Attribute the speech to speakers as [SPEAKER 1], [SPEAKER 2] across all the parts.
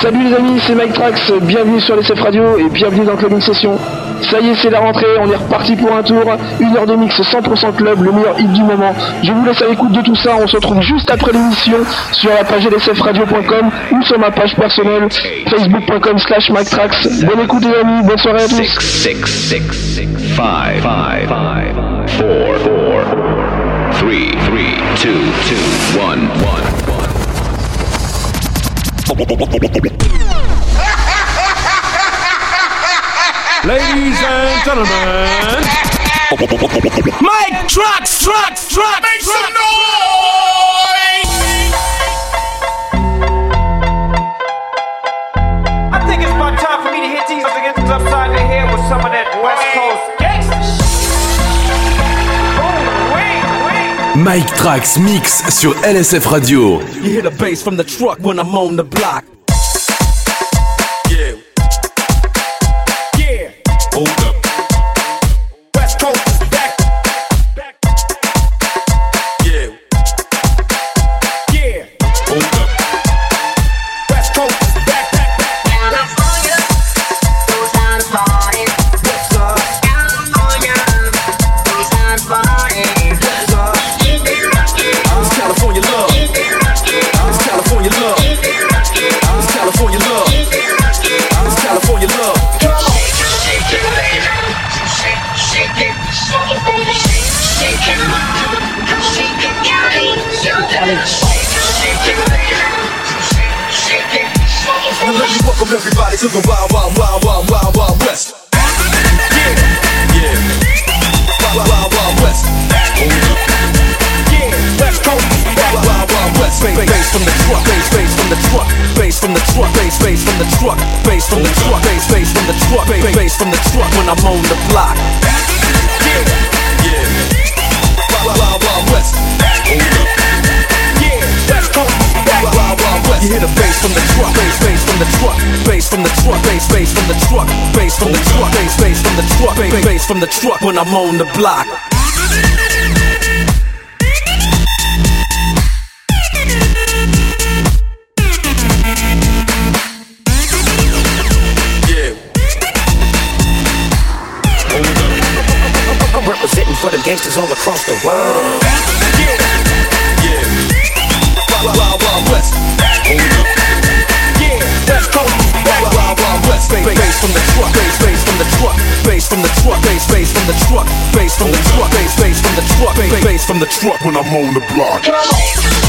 [SPEAKER 1] Salut les amis, c'est Mike Trax, bienvenue sur les Radio et bienvenue dans Club Session. Ça y est, c'est la rentrée, on est reparti pour un tour, une heure de mix 100% club, le meilleur hit du moment. Je vous laisse à l'écoute de tout ça, on se retrouve juste après l'émission sur la page lsfradio.com ou sur ma page personnelle facebook.com slash Mike Trax. Bonne écoute les amis, bonne soirée à tous.
[SPEAKER 2] 6, 6, 6, 6, 5, 5, 5, 4, 4, 3, 3, 2, 2, 1, 1.
[SPEAKER 3] Ladies and gentlemen, Mike Trucks, Trucks, Trucks, make some noise!
[SPEAKER 4] I think it's about time for me to hit these against the head
[SPEAKER 5] Mike Trax Mix sur LSF Radio.
[SPEAKER 3] You hear the bass from the truck when I'm on the block. From the truck when I'm on the block. The truck when I'm on the block.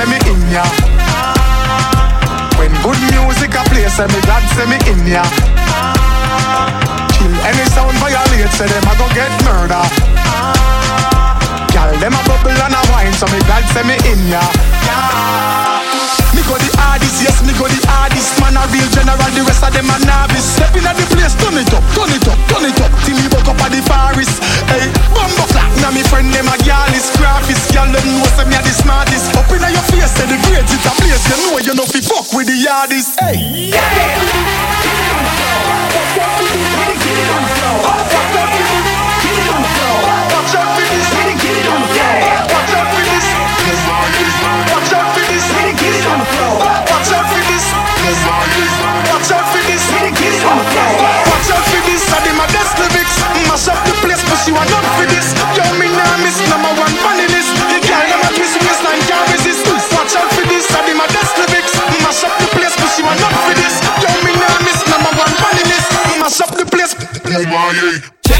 [SPEAKER 3] say me in ya. When
[SPEAKER 6] good music a play, say me glad say me in
[SPEAKER 7] ya. Kill any sound violate, say them a go get murder. Girl, them a bubble and a wine, so me glad say me in ya. Yeah. Me go the hardest, yes, me go the hardest. Man a real general, the rest of them a novice. Step in at the place, turn it up, turn it up, turn it up. Till me woke up at the forest. Hey, bumbo clap. now me friend them a gyalis Graphist, y'all them know say me a the smartest. Up in your face, say the grades it a place You know you know fi fuck with the yardies Hey, Watch watch out for this I dem a desk lyrics, mash up the place not for this. Number one The girl a twist waistline can't resist. Watch out for this, I Mash up the place, not for this. Me number one Mash up the place.
[SPEAKER 5] Take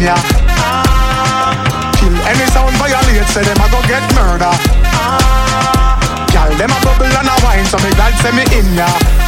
[SPEAKER 7] ya Kill any sound violate, say them a go get murder Girl, them a bubble and a wine, so me glad say me in ya.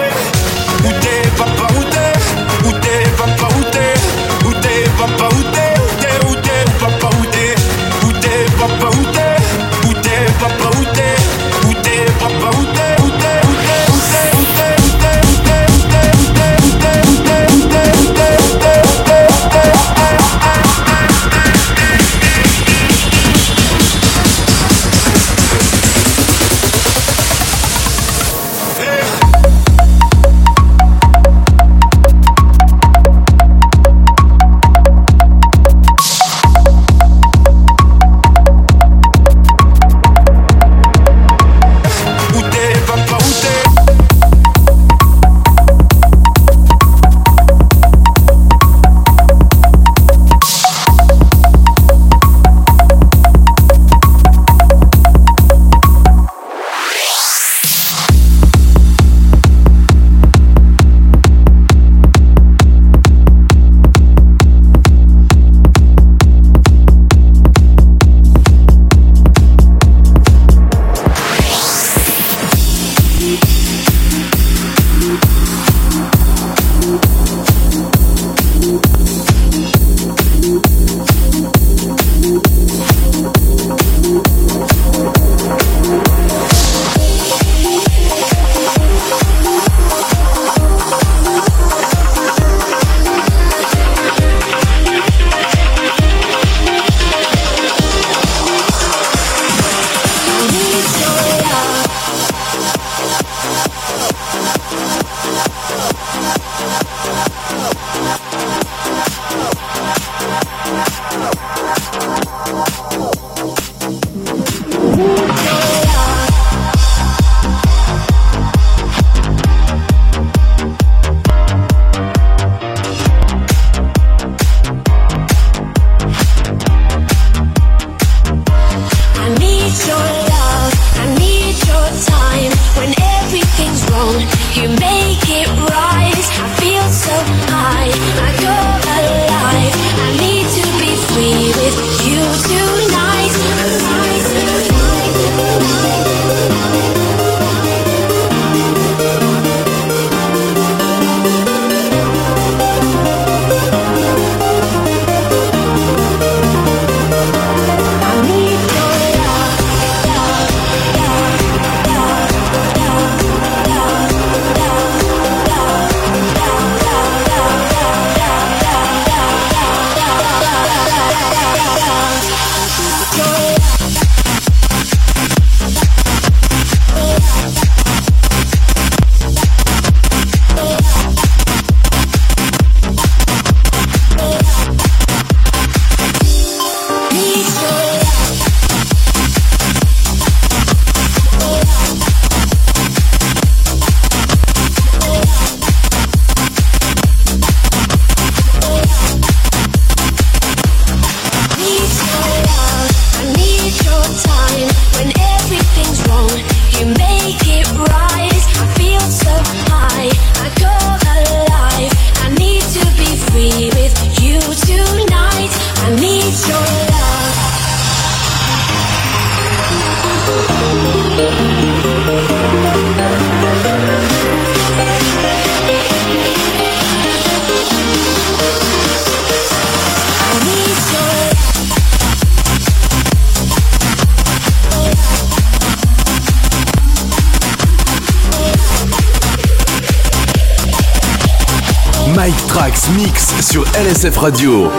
[SPEAKER 8] Trax Mix sur LSF Radio.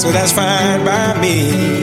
[SPEAKER 5] so that's fine by me.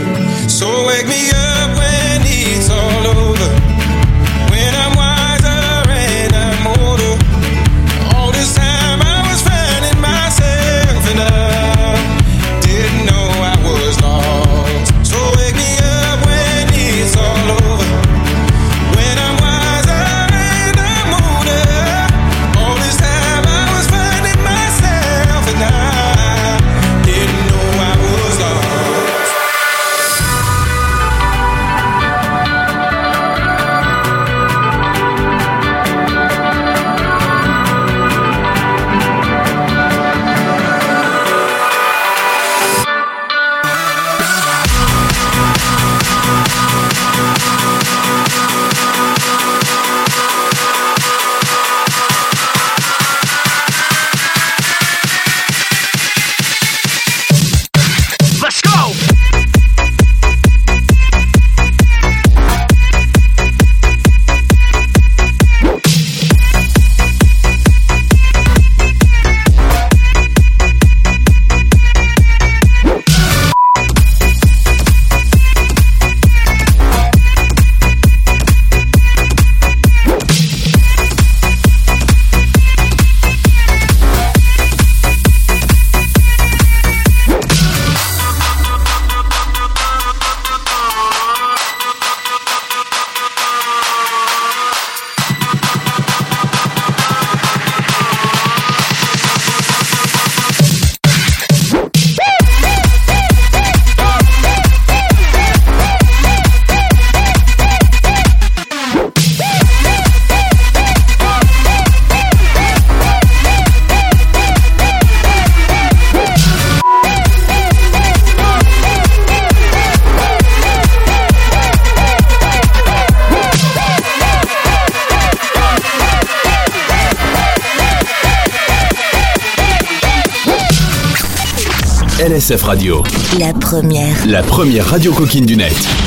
[SPEAKER 9] La première.
[SPEAKER 8] La première radio coquine du net.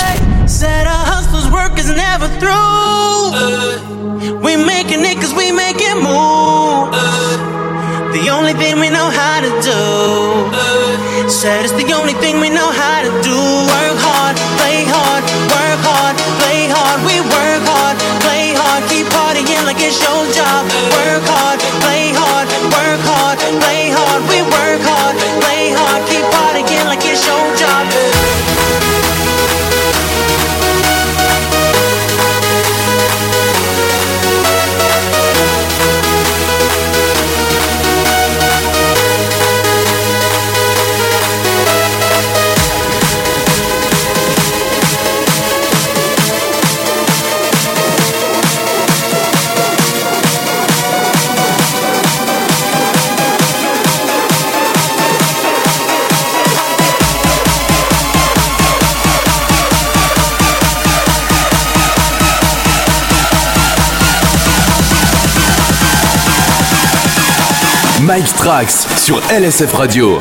[SPEAKER 10] Sur LSF Radio.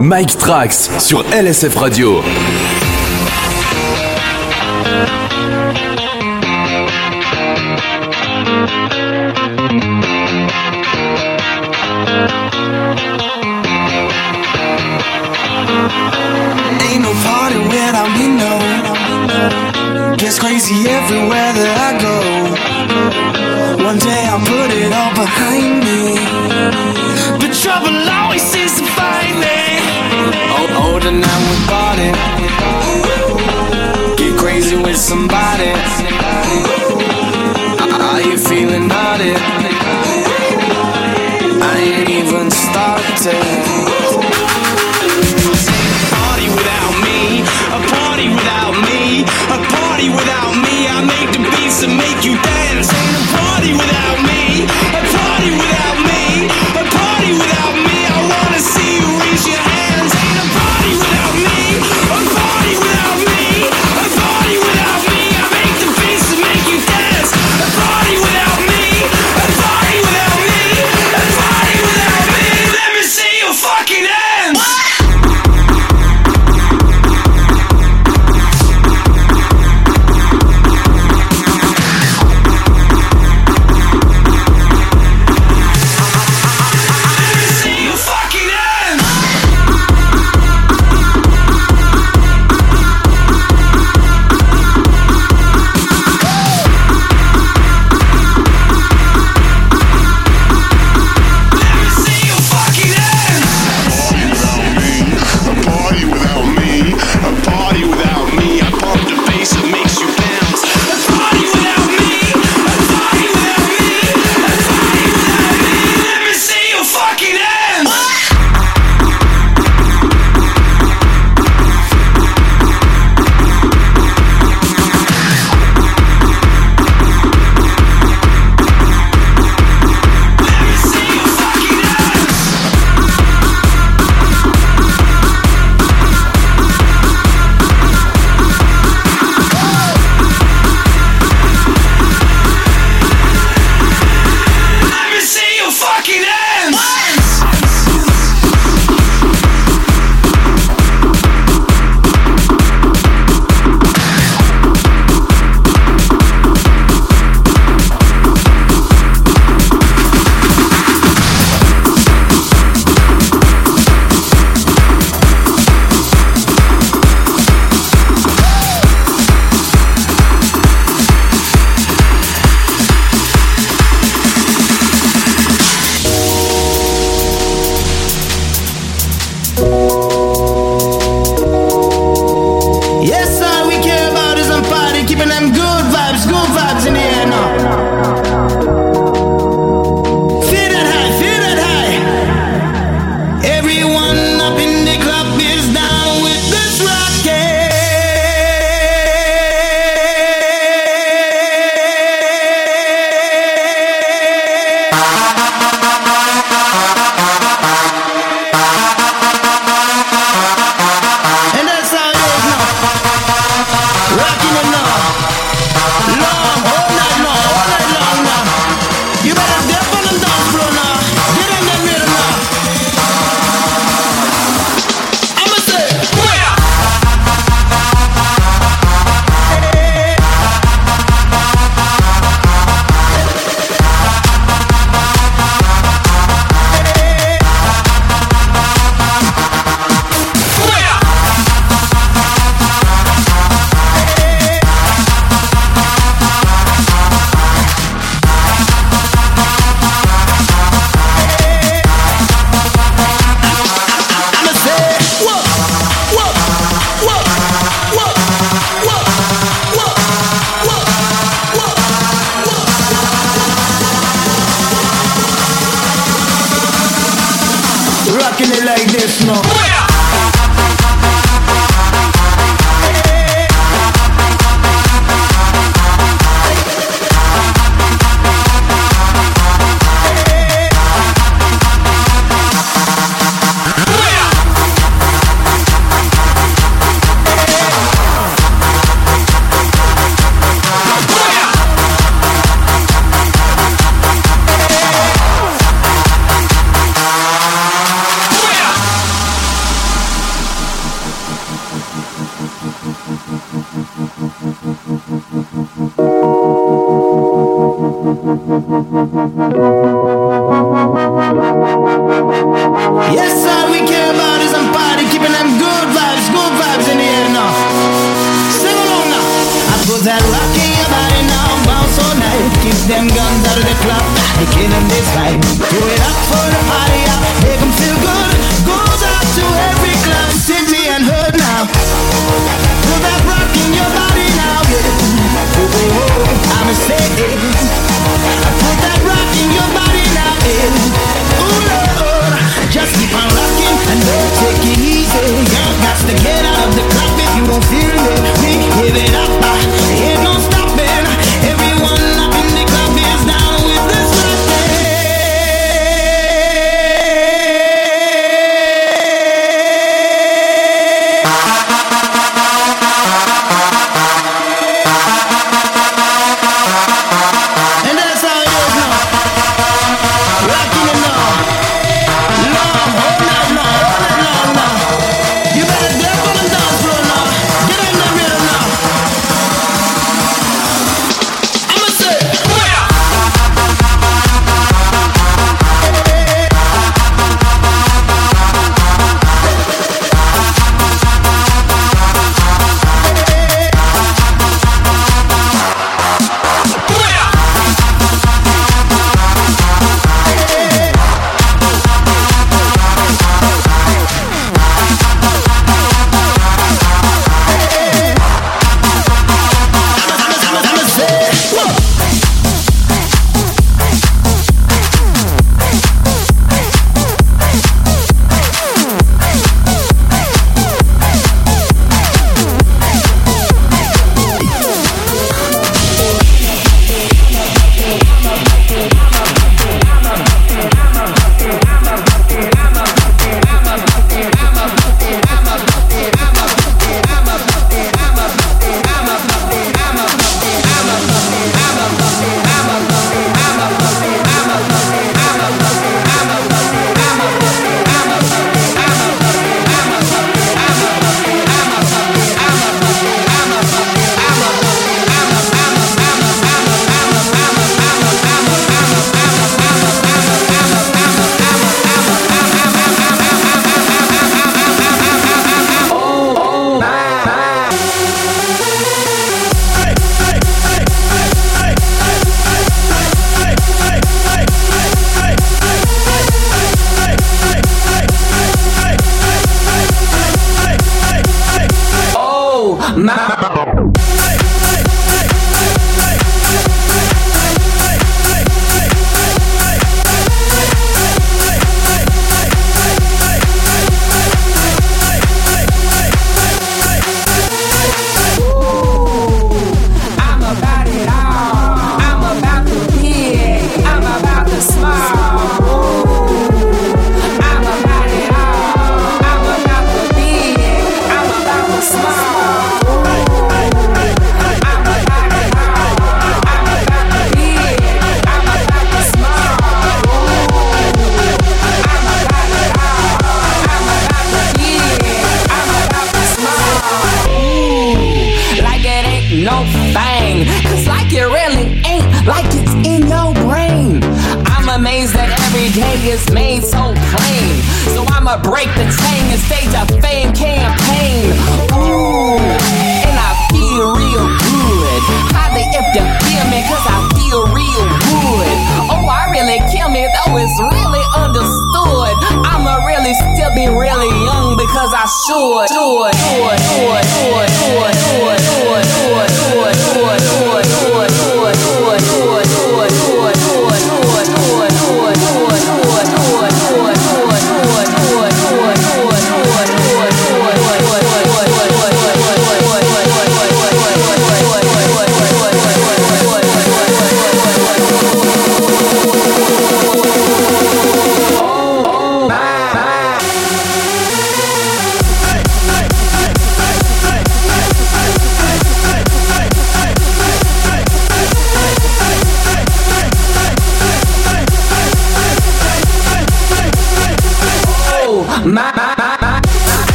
[SPEAKER 10] Mike Trax sur LSF Radio.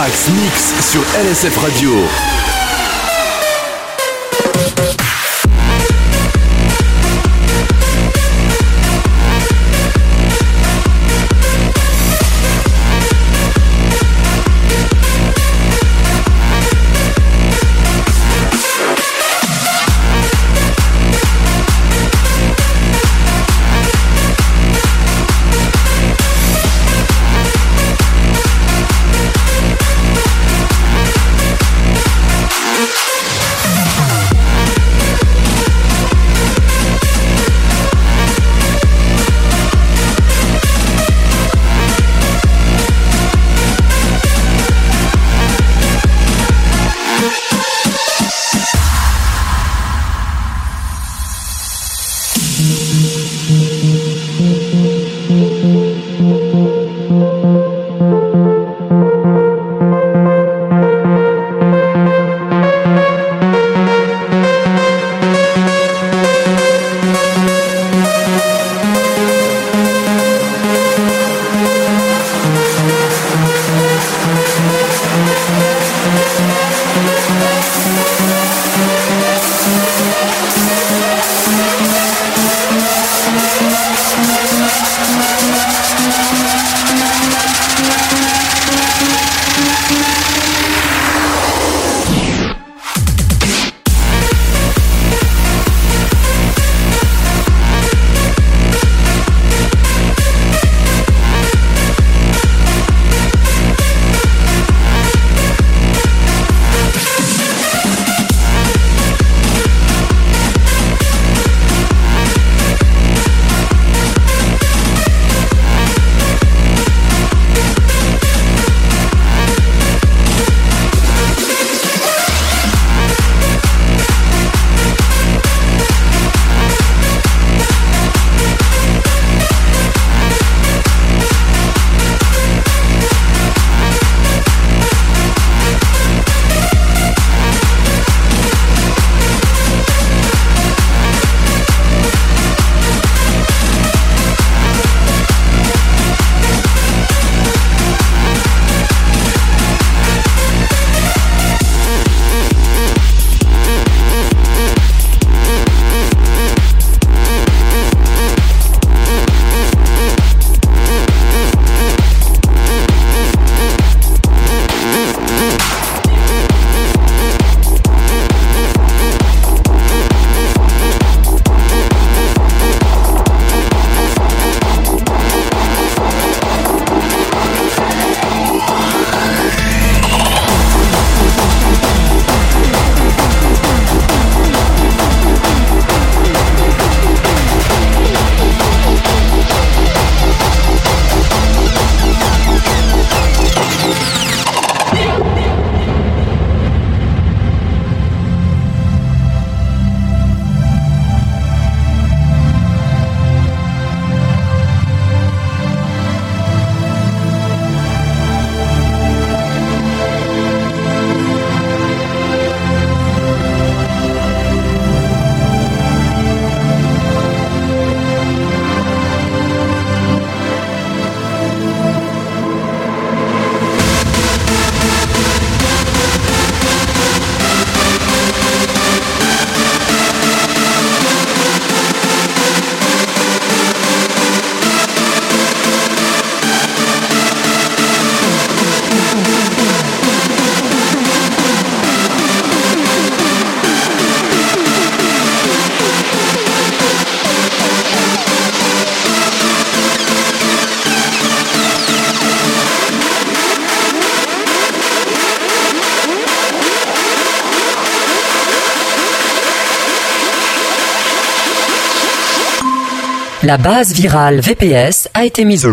[SPEAKER 5] Mix sur LSF Radio.
[SPEAKER 11] La base virale VPS a été mise au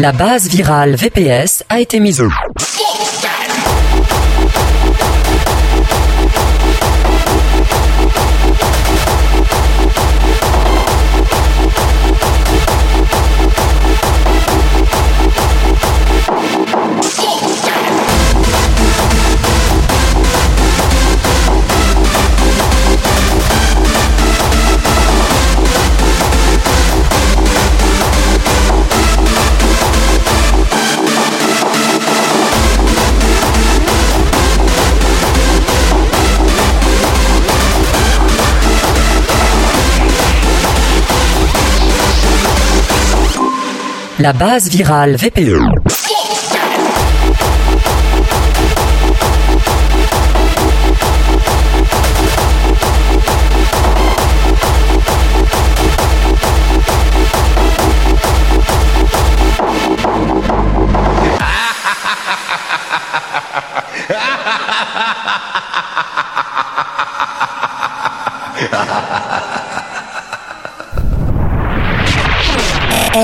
[SPEAKER 5] La base virale VPS a été mise au La base virale VPE.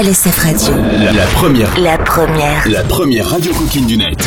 [SPEAKER 9] LSF Radio.
[SPEAKER 5] La, la première.
[SPEAKER 9] La première.
[SPEAKER 5] La première radio coquine du net.